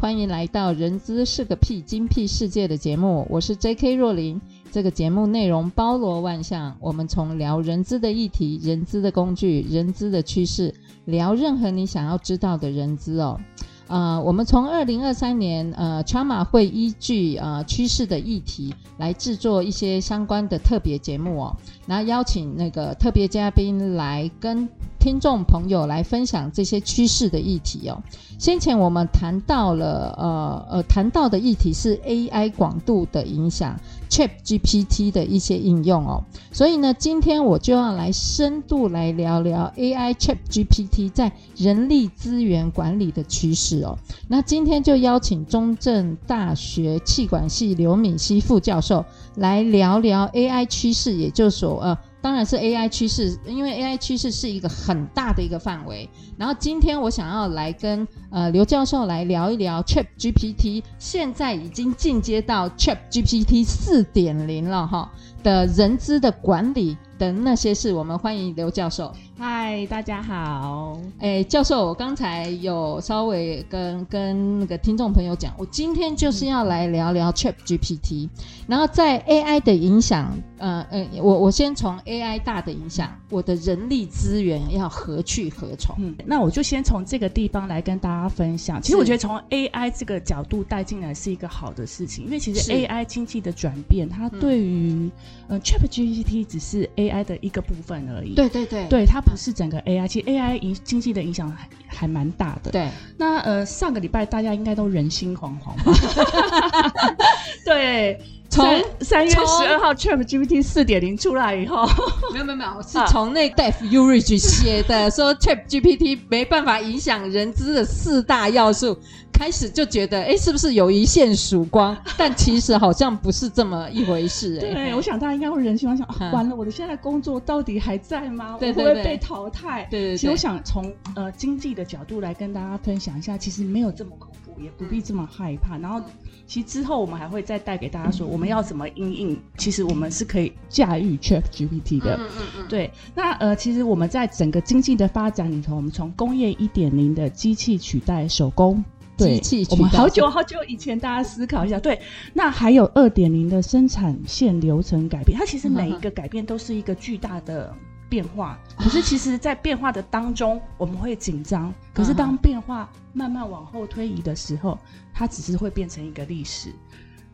欢迎来到《人资是个屁，精辟世界》的节目，我是 J.K. 若琳。这个节目内容包罗万象，我们从聊人资的议题、人资的工具、人资的趋势，聊任何你想要知道的人资哦。呃，我们从二零二三年呃，Chama 会依据呃趋势的议题来制作一些相关的特别节目哦，然后邀请那个特别嘉宾来跟。听众朋友来分享这些趋势的议题哦。先前我们谈到了，呃呃，谈到的议题是 AI 广度的影响，ChatGPT 的一些应用哦。所以呢，今天我就要来深度来聊聊 AI ChatGPT 在人力资源管理的趋势哦。那今天就邀请中正大学气管系刘敏熙副教授来聊聊 AI 趋势，也就是说，呃。当然是 AI 趋势，因为 AI 趋势是一个很大的一个范围。然后今天我想要来跟呃刘教授来聊一聊 ChatGPT，现在已经进阶到 ChatGPT 四点零了哈的人资的管理等那些事。我们欢迎刘教授。嗨，大家好。哎，教授，我刚才有稍微跟跟那个听众朋友讲，我今天就是要来聊聊 ChatGPT，然后在 AI 的影响，呃呃，我我先从 AI 大的影响，我的人力资源要何去何从？嗯，那我就先从这个地方来跟大家分享。其实我觉得从 AI 这个角度带进来是一个好的事情，因为其实 AI 经济的转变，它对于、嗯、呃 ChatGPT 只是 AI 的一个部分而已。对对对，对它。不是整个 AI，其实 AI 影经济的影响还还蛮大的。对，那呃上个礼拜大家应该都人心惶惶吧？对，从三月十二号 ChatGPT 四点零出来以后，没有没有没有，是从那 Dave Ulrich 写的，说 ChatGPT 没办法影响人资的四大要素。开始就觉得，哎，是不是有一线曙光？但其实好像不是这么一回事。哎，对，我想大家应该会人心惶惶，想，完了，我的现在工作到底还在吗？对对对，我会不会被淘汰？对对对。其实我想从呃经济的角度来跟大家分享一下，其实没有这么恐怖，也不必这么害怕。然后，其实之后我们还会再带给大家说，我们要怎么应应。其实我们是可以驾驭 ChatGPT 的。嗯嗯嗯。对，那呃，其实我们在整个经济的发展里头，我们从工业一点零的机器取代手工。对，我们好久好久以前，大家思考一下，对，那还有二点零的生产线流程改变，它其实每一个改变都是一个巨大的变化。可是，其实，在变化的当中，我们会紧张。可是，当变化慢慢往后推移的时候，它只是会变成一个历史。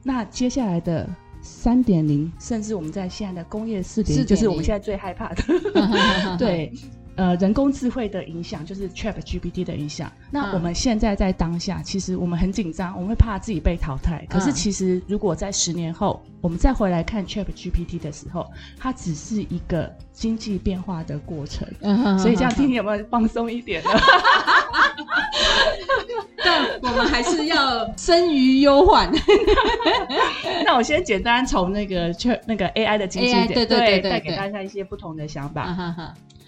那接下来的三点零，甚至我们在现在的工业四点零，就是我们现在最害怕的，对。呃，人工智慧的影响就是 ChatGPT 的影响。那我们现在在当下，其实我们很紧张，我们会怕自己被淘汰。可是，其实如果在十年后，我们再回来看 ChatGPT 的时候，它只是一个经济变化的过程。嗯，所以这样听你有没有放松一点呢？但我们还是要生于忧患。那我先简单从那个 Chat 那个 AI 的经济点，对对对，带给大家一些不同的想法。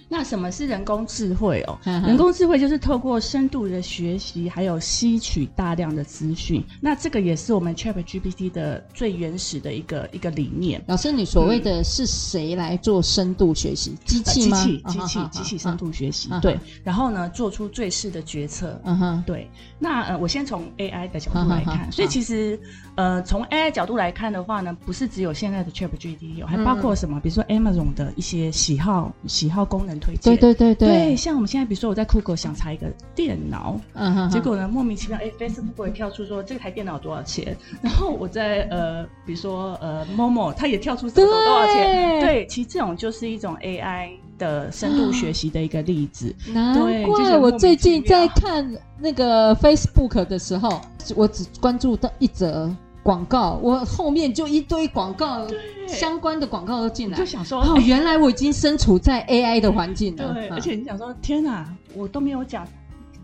那什么是人工智慧哦？人工智慧就是透过深度的学习，还有吸取大量的资讯。那这个也是我们 ChatGPT 的最原始的一个一个理念。老师，你所谓的是谁来做深度学习？机器吗？机器，机器，机器深度学习。对。然后呢，做出最适的决策。嗯哼。对。那呃，我先从 AI 的角度来看。所以其实呃，从 AI 角度来看的话呢，不是只有现在的 ChatGPT 有，还包括什么？比如说 Amazon 的一些喜好喜好功能。推荐。对对对对，对，像我们现在，比如说我在酷狗想查一个电脑，嗯哼，结果呢，莫名其妙，哎，Facebook 也跳出说这台电脑多少钱，然后我在 呃，比如说呃，Momo，它也跳出什么多少钱，对，其实这种就是一种 AI 的深度学习的一个例子。难怪我最近在看那个 Facebook 的时候，我只关注到一则。广告，我后面就一堆广告，相关的广告都进来，就想说哦，原来我已经身处在 AI 的环境了。对，嗯、而且你想说，天哪，我都没有讲。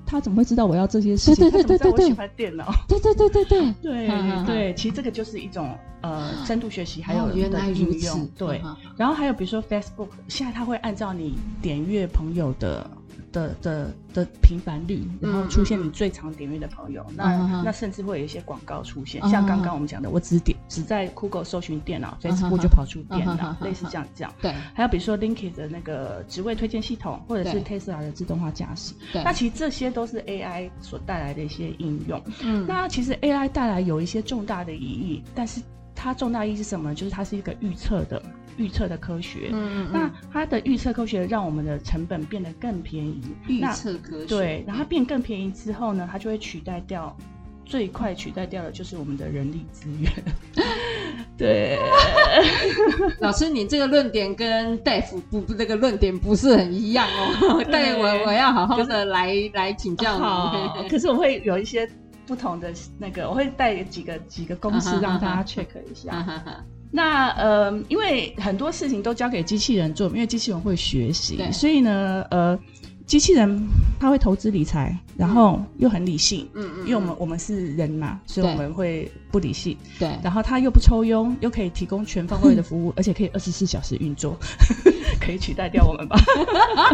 他怎么会知道我要这些事情？对对对对对喜欢电脑。对对对对对 对对，其实这个就是一种呃深度学习，还有原来如此。对，然后还有比如说 Facebook，现在它会按照你点阅朋友的的的的频繁率，然后出现你最常点阅的朋友。那那甚至会有一些广告出现，像刚刚我们讲的，我只点只在 Google 搜寻电脑，Facebook 就跑出电脑，类似这样这样。对，还有比如说 LinkedIn 的那个职位推荐系统，或者是 Tesla 的自动化驾驶。对，那其实这些都是 AI 所带来的一些应用。嗯，那其实 AI 带来有一些重大的意义，但是它重大意义是什么呢？就是它是一个预测的。预测的科学，嗯，嗯，那它的预测科学让我们的成本变得更便宜。预测科学，对，然后它变更便宜之后呢，它就会取代掉，最快取代掉的就是我们的人力资源。对，老师，你这个论点跟大夫不不这个论点不是很一样哦。但我我要好好的来来请教你。好，可是我会有一些不同的那个，我会带几个几个公式让大家 check 一下。那呃，因为很多事情都交给机器人做，因为机器人会学习，所以呢，呃，机器人它会投资理财，然后又很理性，嗯嗯，因为我们我们是人嘛，所以我们会不理性，对，然后它又不抽佣，又可以提供全方位的服务，而且可以二十四小时运作，可以取代掉我们吧？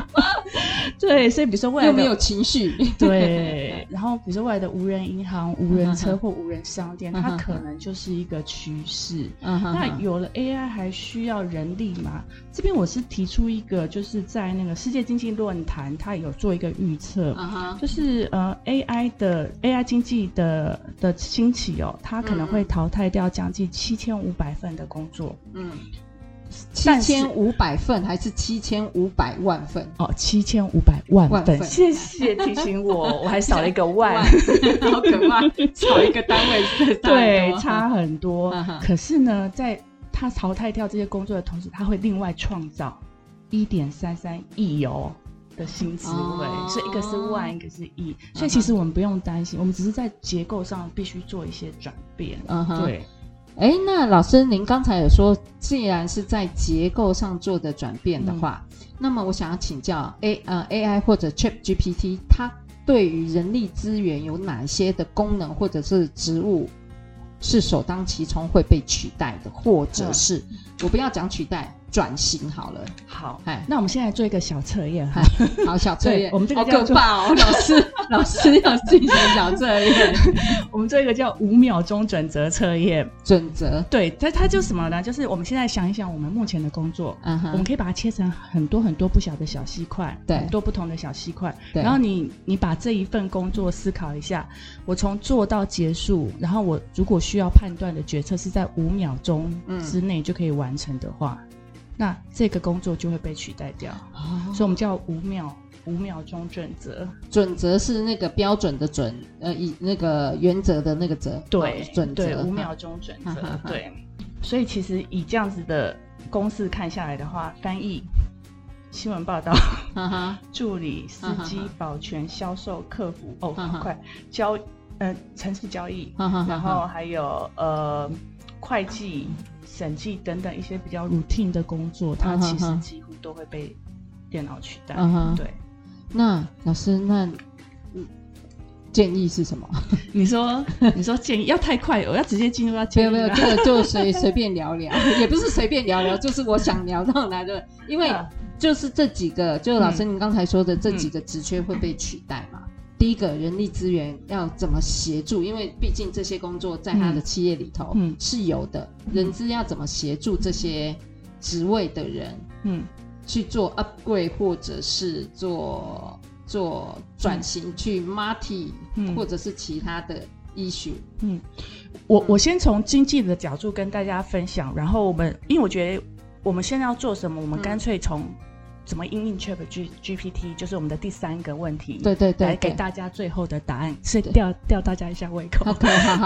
对，所以比如说未来又没有情绪，对，然后比如说未来的无人银行、无人车或无人商店，它可能就是一个趋势。那有了 AI 还需要人力吗？这边我是提出一个，就是在那个世界经济论坛，它有做一个预测，uh huh. 就是呃 AI 的 AI 经济的的兴起哦，它可能会淘汰掉将近七千五百份的工作。嗯，七千五百份还是七千五百万份？哦，七千五百万份。谢谢提醒我，我还少了一个万，好可怕，少一个单位，对，差很多。可是呢，在他淘汰掉这些工作的同时，他会另外创造一点三三亿哦的新职位，所以一个是万，一个是亿，所以其实我们不用担心，我们只是在结构上必须做一些转变。嗯哼，对。哎，那老师，您刚才有说，既然是在结构上做的转变的话，那么我想要请教 A 呃 AI 或者 ChatGPT，它对于人力资源有哪些的功能或者是职务？是首当其冲会被取代的，或者是、嗯、我不要讲取代，转型好了。好，哎，那我们现在做一个小测验哈。好，小测验，我们这个叫 老师，老师要进行小测验。我们做一个叫五秒钟准则测验。准则，对，它它就什么呢？就是我们现在想一想，我们目前的工作，嗯哼，我们可以把它切成很多很多不小的小细块，对，很多不同的小细块。对，然后你你把这一份工作思考一下，我从做到结束，然后我如果需要判断的决策是在五秒钟之内就可以完成的话。嗯那这个工作就会被取代掉，哦、所以我们叫五秒五秒钟准则。准则是那个标准的准，呃，以那个原则的那个则。对，准则。对，五秒钟准则。哈对，所以其实以这样子的公式看下来的话，翻译、新闻报道、助理、司机、保全、销售、客服，哦，很快交，呃，程式交易，然后还有呃，会计。审计等等一些比较 routine 的工作，它其实几乎都会被电脑取代。嗯哼，对。那老师，那建议是什么？你说，你说建议要太快，我要直接进入到建议。没有没有，这个就随随便聊聊，也不是随便聊聊，就是我想聊到哪的，因为就是这几个，就老师您刚才说的这几个职缺会被取代嘛。第一个人力资源要怎么协助？因为毕竟这些工作在他的企业里头是有的，嗯、人资要怎么协助这些职位的人，嗯，去做 upgrade 或者是做做转型去 marti，嗯，或者是其他的 issue。嗯，我我先从经济的角度跟大家分享，然后我们因为我觉得我们现在要做什么，我们干脆从。怎么应用 Chat G GPT，就是我们的第三个问题，对对对，来给大家最后的答案，是吊吊大家一下胃口。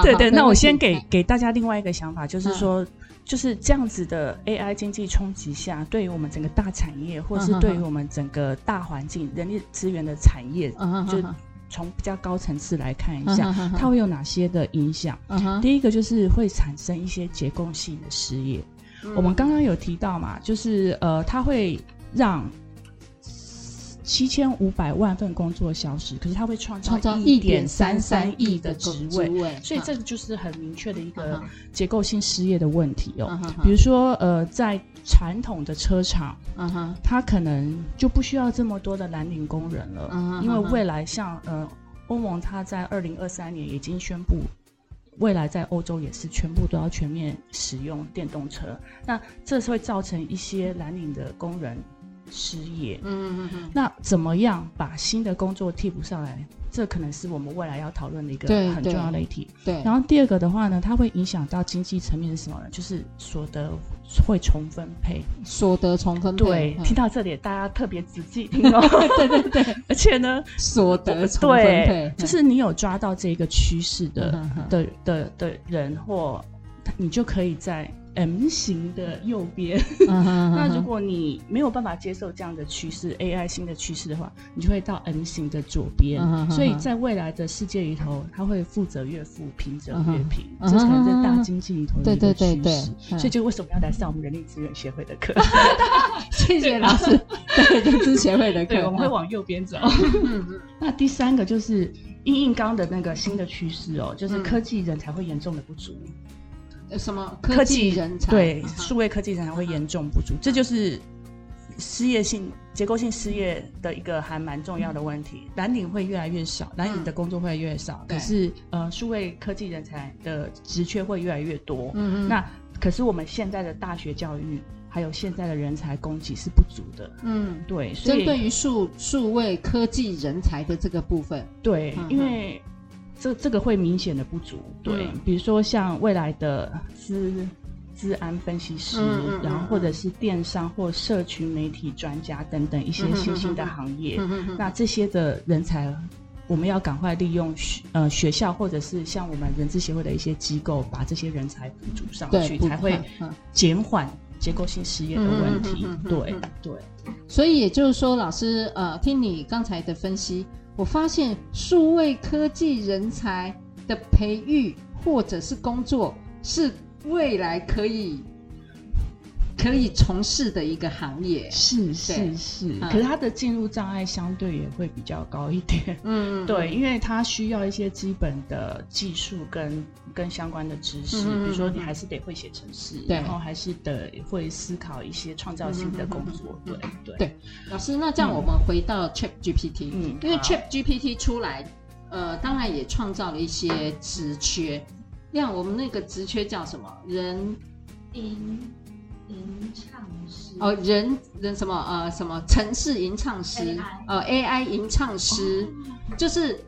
对 对，那我先给给大家另外一个想法，就是说，就是这样子的 AI 经济冲击下，对于我们整个大产业，或是对于我们整个大环境、人力资源的产业，就从比较高层次来看一下，它会有哪些的影响。第一个就是会产生一些结构性的失业。我们刚刚有提到嘛，就是呃，它会让。七千五百万份工作消失，可是它会创造一点三三亿的职位，所以这个就是很明确的一个结构性失业的问题哦。Uh. 比如说，呃，在传统的车厂，嗯哼，它可能就不需要这么多的蓝领工人了，uh huh. 因为未来像呃欧盟，它在二零二三年已经宣布，未来在欧洲也是全部都要全面使用电动车，那这是会造成一些蓝领的工人。失业，嗯嗯嗯，那怎么样把新的工作替补上来？这可能是我们未来要讨论的一个很重要的议题。对，对，然后第二个的话呢，它会影响到经济层面是什么呢？就是所得会重分配，所得重分配。对，听到这里大家特别仔细听哦。对 对对，而且呢，所得重分配，就是你有抓到这个趋势的的的的人，或你就可以在。M 型的右边，那如果你没有办法接受这样的趋势，AI 新的趋势的话，你就会到 M 型的左边。所以在未来的世界里头，它会富者越富，贫者越贫，这可能是大经济里头的一个趋势。所以就为什么要来上我们人力资源协会的课？谢谢老师，对人资协会的课，我们会往右边走。那第三个就是因应刚的那个新的趋势哦，就是科技人才会严重的不足。什么科技人才？对，数位科技人才会严重不足，这就是失业性、结构性失业的一个还蛮重要的问题。蓝领会越来越少，蓝领的工作会越来越少，可是呃，数位科技人才的职缺会越来越多。嗯嗯。那可是我们现在的大学教育还有现在的人才供给是不足的。嗯，对。所以针对于数数位科技人才的这个部分，对，因为。这这个会明显的不足，对，嗯、比如说像未来的资资安分析师，嗯嗯嗯、然后或者是电商或社群媒体专家等等一些新兴的行业，那这些的人才，我们要赶快利用学呃学校或者是像我们人资协会的一些机构，把这些人才补足上去，才会减缓结构性失业的问题。嗯嗯嗯嗯、对对，所以也就是说，老师呃，听你刚才的分析。我发现数位科技人才的培育或者是工作是未来可以可以从事的一个行业，是是是，可是它的进入障碍相对也会比较高一点，嗯，对，因为他需要一些基本的技术跟跟相关的知识，比如说你还是得会写程式，然后还是得会思考一些创造性的工作，对对。对。老师，那这样我们回到 Chat GPT，嗯，因为 Chat GPT 出来，呃，当然也创造了一些职缺，像我们那个职缺叫什么？人音。吟唱师。哦，人人什么呃什么城市吟唱师 AI 呃 AI 吟唱师，哦、就是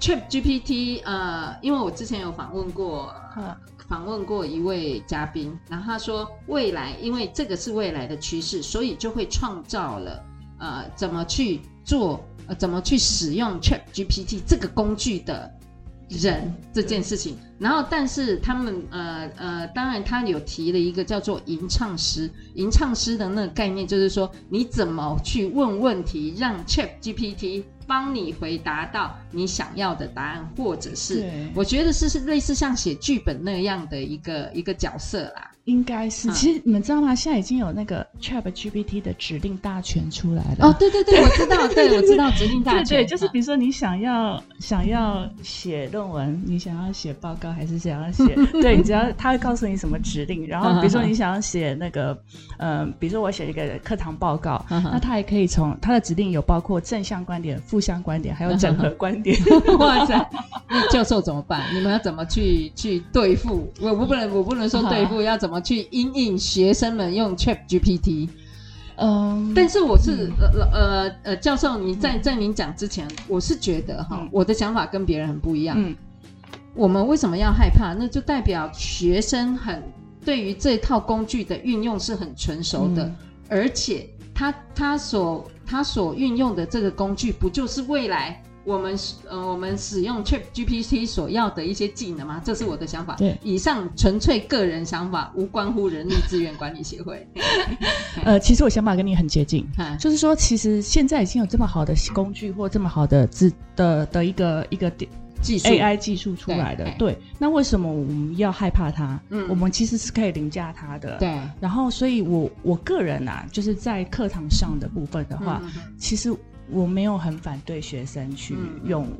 ChatGPT 呃，因为我之前有访问过呃访问过一位嘉宾，然后他说未来因为这个是未来的趋势，所以就会创造了呃怎么去做呃怎么去使用 ChatGPT 这个工具的。人这件事情，然后但是他们呃呃，当然他有提了一个叫做吟唱师，吟唱师的那个概念就是说，你怎么去问问题，让 ChatGPT 帮你回答到你想要的答案，或者是我觉得是是类似像写剧本那样的一个一个角色啦。应该是，其实你们知道吗？现在已经有那个 ChatGPT 的指令大全出来了。哦，对对对，我知道，对，我知道指令大全。对，就是比如说你想要想要写论文，你想要写报告，还是想要写？对，你只要他会告诉你什么指令，然后比如说你想要写那个，嗯，比如说我写一个课堂报告，那他也可以从他的指令有包括正向观点、负向观点，还有整合观点。哇塞，那教授怎么办？你们要怎么去去对付？我我不能我不能说对付，要怎么？去因应学生们用 Chat GPT，嗯，但是我是、嗯、呃呃呃教授，你在在您讲之前，我是觉得哈，嗯、我的想法跟别人很不一样。嗯，我们为什么要害怕？那就代表学生很对于这套工具的运用是很成熟的，嗯、而且他他所他所运用的这个工具，不就是未来？我们使呃我们使用 Chat GPT 所要的一些技能吗？这是我的想法。对，以上纯粹个人想法，无关乎人力资源管理协会。呃，其实我想法跟你很接近，嗯、就是说，其实现在已经有这么好的工具或这么好的资的的一个一个点。技术 AI 技术出来的，对，对，那为什么我们要害怕它？嗯，我们其实是可以凌驾它的，对。然后，所以我我个人啊，就是在课堂上的部分的话，嗯、其实我没有很反对学生去用、嗯、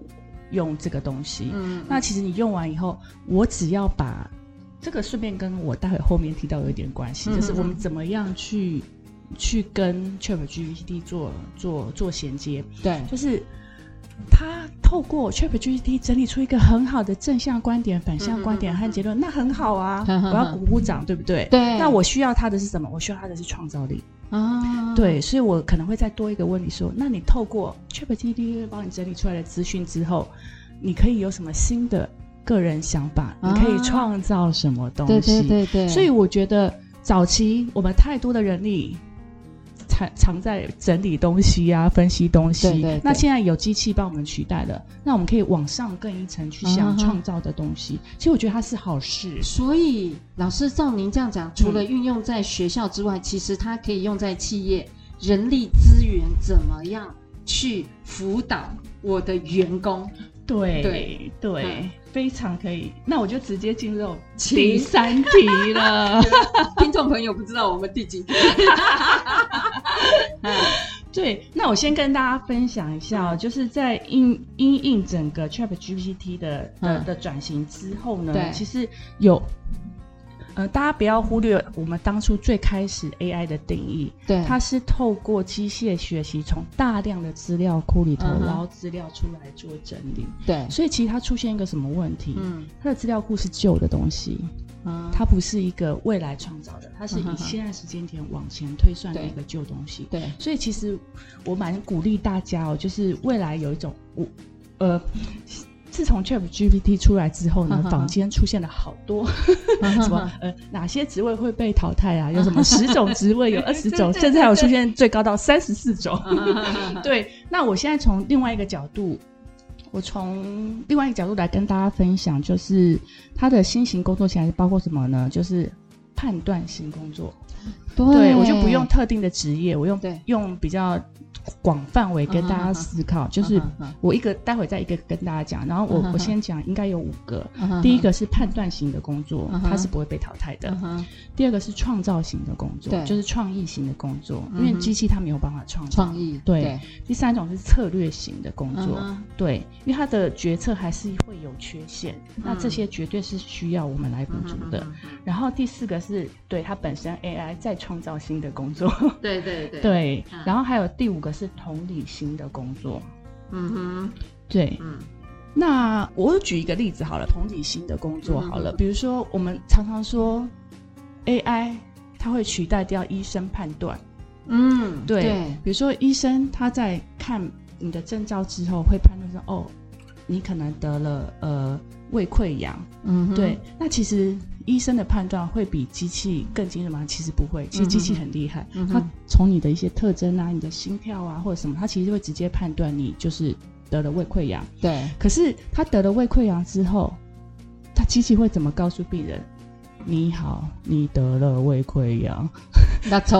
用这个东西。嗯，那其实你用完以后，我只要把这个顺便跟我待会后面提到有一点关系，嗯、就是我们怎么样去去跟 ChatGPT 做做做衔接，对，就是。他透过 ChatGPT 整理出一个很好的正向观点、反向观点和结论，那很好啊！我要鼓鼓掌，对不对？对。那我需要他的是什么？我需要他的是创造力啊！对，所以我可能会再多一个问题说：那你透过 ChatGPT 帮你整理出来的资讯之后，你可以有什么新的个人想法？你可以创造什么东西？对对对。所以我觉得早期我们太多的人力。藏藏在整理东西啊，分析东西。对对对，那现在有机器帮我们取代了，那我们可以往上更一层去想创造的东西。Uh. 其实我觉得它是好事。所以老师照您这样讲，除了运用在学校之外，嗯，其实它可以用在企业，人力资源怎么样去辅导我的员工？对对对。嗯非常可以，那我就直接进入第三题了。听众朋友不知道我们第几题？对，那我先跟大家分享一下，嗯、就是在应应应整个 ChatGPT 的、嗯、的的转型之后呢，其实有。呃，大家不要忽略我们当初最开始 AI 的定义，对，它是透过机械学习，从大量的资料库里头捞资料出来做整理，对，所以其实它出现一个什么问题？嗯，它的资料库是旧的东西，嗯，它不是一个未来创造的，它是以现在时间点往前推算的一个旧东西，对，对，所以其实我蛮鼓励大家哦，就是未来有一种我呃。自从 ChatGPT 出来之后呢，坊间出现了好多 什么呃，哪些职位会被淘汰啊？有什么 十种职位，有二十种，甚至还有出现最高到三十四种。对，那我现在从另外一个角度，我从另外一个角度来跟大家分享，就是他的新型工作起来包括什么呢？就是判断型工作。对，对我就不用特定的职业，我用用比较。广范围跟大家思考，uh uh. 就是我一个待会再一个跟大家讲，然后我、uh. 我先讲应该有五个，uh. 第一个是判断型的工作，uh. 它是不会被淘汰的；uh. 第二个是创造型的工作，就是创意型的工作，uh. 因为机器它没有办法创造创意。对，第三种是策略型的工作，uh. 对，因为它的决策还是会有缺陷，uh. 那这些绝对是需要我们来补足的。Uh. 然后第四个是对它本身 AI 再创造新的工作，对对对，对，然后还有第五个是同理心的工作，嗯哼，对，嗯，那我举一个例子好了，同理心的工作好了，嗯、比如说我们常常说 AI 它会取代掉医生判断，嗯对，对，比如说医生他在看你的症状之后会判断说，哦，你可能得了呃胃溃疡，嗯，对，那其实。医生的判断会比机器更精准吗？其实不会，其实机器很厉害，嗯、它从你的一些特征啊、你的心跳啊或者什么，它其实会直接判断你就是得了胃溃疡。对，可是他得了胃溃疡之后，他机器会怎么告诉病人？你好，你得了胃溃疡，那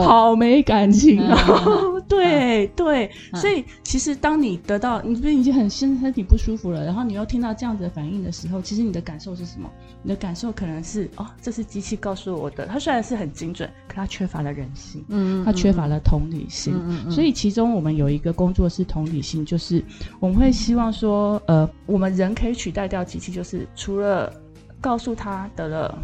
好没感情啊、哦！嗯、对、嗯、对、嗯，所以其实当你得到你不是已经很身身体不舒服了，然后你又听到这样子的反应的时候，其实你的感受是什么？你的感受可能是哦，这是机器告诉我的。它虽然是很精准，可它缺乏了人性，嗯，它缺乏了同理心。所以其中我们有一个工作是同理心，就是我们会希望说，呃，我们人可以取代掉机器，就是除了告诉他得了。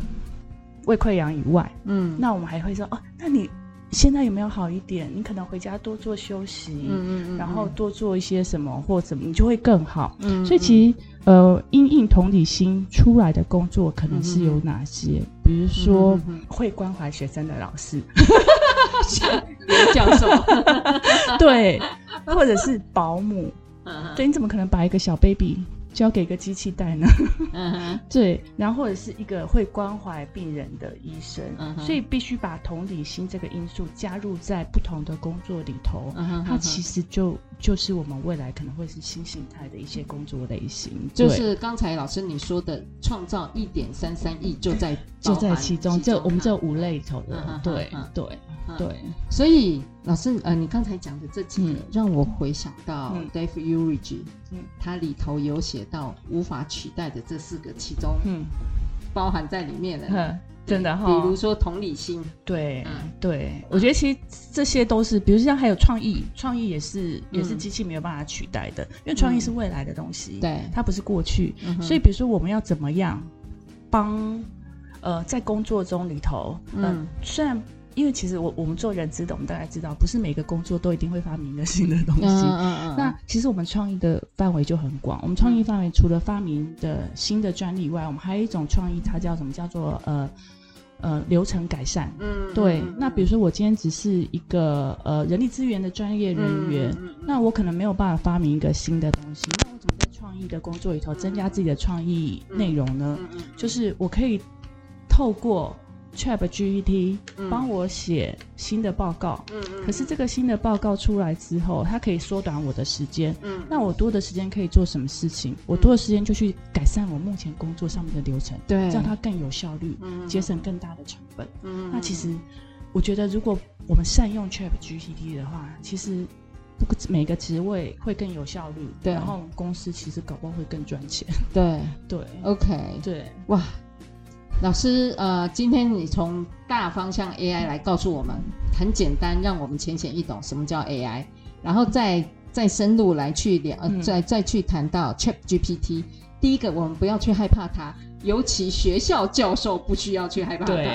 胃溃疡以外，嗯，那我们还会说哦，那你现在有没有好一点？你可能回家多做休息，嗯嗯，嗯，然后多做一些什么或什么，你就会更好。嗯，所以其实呃，因应同理心出来的工作可能是有哪些？嗯、比如说、嗯、会关怀学生的老师，教授，对，或者是保姆，嗯，对，你怎么可能把一个小 baby？交给一个机器带呢？嗯哼，对，然后或者是一个会关怀病人的医生，所以必须把同理心这个因素加入在不同的工作里头，嗯哼，它其实就就是我们未来可能会是新形态的一些工作类型。就是刚才老师你说的，创造一点三三亿就在 就在其中，这我们这五类里头的，对对对。所以老师呃，你刚才讲的这几个，让我回想到 Dave Ulrich，嗯，他里头有写到无法取代的这四个，其中嗯，包含在里面的。真的哈，比如说同理心，对，嗯、对，我觉得其实这些都是，比如像还有创意，创意也是也是机器没有办法取代的，嗯、因为创意是未来的东西，对、嗯，它不是过去，嗯、所以比如说我们要怎么样帮呃在工作中里头，呃、嗯，虽然因为其实我我们做人资的，我们大概知道，不是每个工作都一定会发明一个新的东西，嗯嗯嗯，那其实我们创意的范围就很广，我们创意范围除了发明的新的专利以外，我们还有一种创意，它叫什么？叫做呃。呃，流程改善，嗯，对。嗯、那比如说，我今天只是一个呃人力资源的专业人员，那我可能没有办法发明一个新的东西。那我怎么在创意的工作里头增加自己的创意内容呢？就是我可以透过。ChatGPT 帮我写新的报告，嗯嗯，可是这个新的报告出来之后，它可以缩短我的时间，嗯，那我多的时间可以做什么事情？我多的时间就去改善我目前工作上面的流程，对，让它更有效率，嗯，节省更大的成本，嗯，那其实我觉得，如果我们善用 ChatGPT 的话，其实不每个职位会更有效率，对，然后公司其实搞不好会更赚钱，对。对，OK，对，哇。老师，呃，今天你从大方向 AI 来告诉我们，很简单，让我们浅显易懂什么叫 AI，然后再再深入来去聊，呃，再再去谈到 ChatGPT。第一个，我们不要去害怕它，尤其学校教授不需要去害怕它。对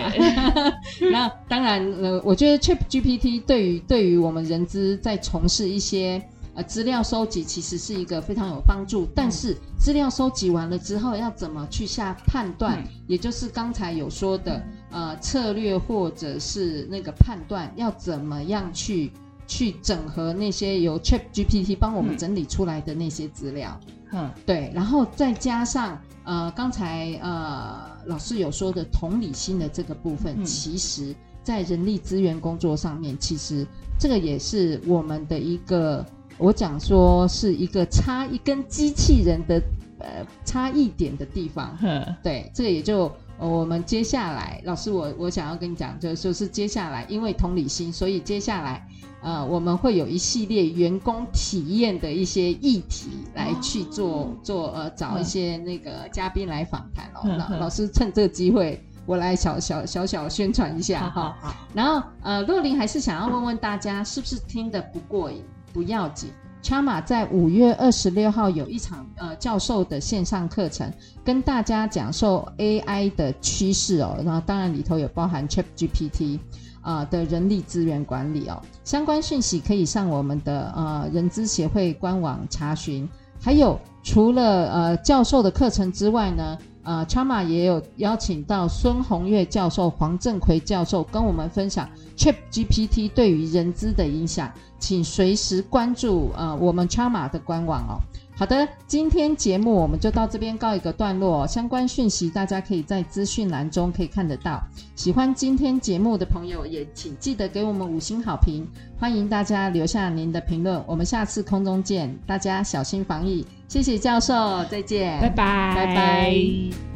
那当然，呃，我觉得 ChatGPT 对于对于我们人资在从事一些。资料收集其实是一个非常有帮助，但是资料收集完了之后，要怎么去下判断？嗯、也就是刚才有说的，呃，策略或者是那个判断，要怎么样去去整合那些由 ChatGPT 帮我们整理出来的那些资料？嗯，对，然后再加上呃，刚才呃老师有说的同理心的这个部分，嗯、其实在人力资源工作上面，其实这个也是我们的一个。我讲说是一个差异跟机器人的呃差异点的地方，呵对，这个也就我们接下来老师我我想要跟你讲，就是说是接下来因为同理心，所以接下来呃我们会有一系列员工体验的一些议题来去做、哦、做呃找一些那个嘉宾来访谈哦。那老师趁这个机会，我来小小小小宣传一下哈。然后呃若琳还是想要问问大家，是不是听得不过瘾？不要紧，Chama 在五月二十六号有一场呃教授的线上课程，跟大家讲授 AI 的趋势哦。那当然里头有包含 ChatGPT 啊、呃、的人力资源管理哦。相关讯息可以上我们的呃人资协会官网查询。还有除了呃教授的课程之外呢，呃 Chama 也有邀请到孙红月教授、黄振奎教授跟我们分享 ChatGPT 对于人资的影响。请随时关注呃我们 Chama 的官网哦。好的，今天节目我们就到这边告一个段落哦。相关讯息大家可以在资讯栏中可以看得到。喜欢今天节目的朋友也请记得给我们五星好评。欢迎大家留下您的评论。我们下次空中见，大家小心防疫。谢谢教授，再见，拜拜，拜拜。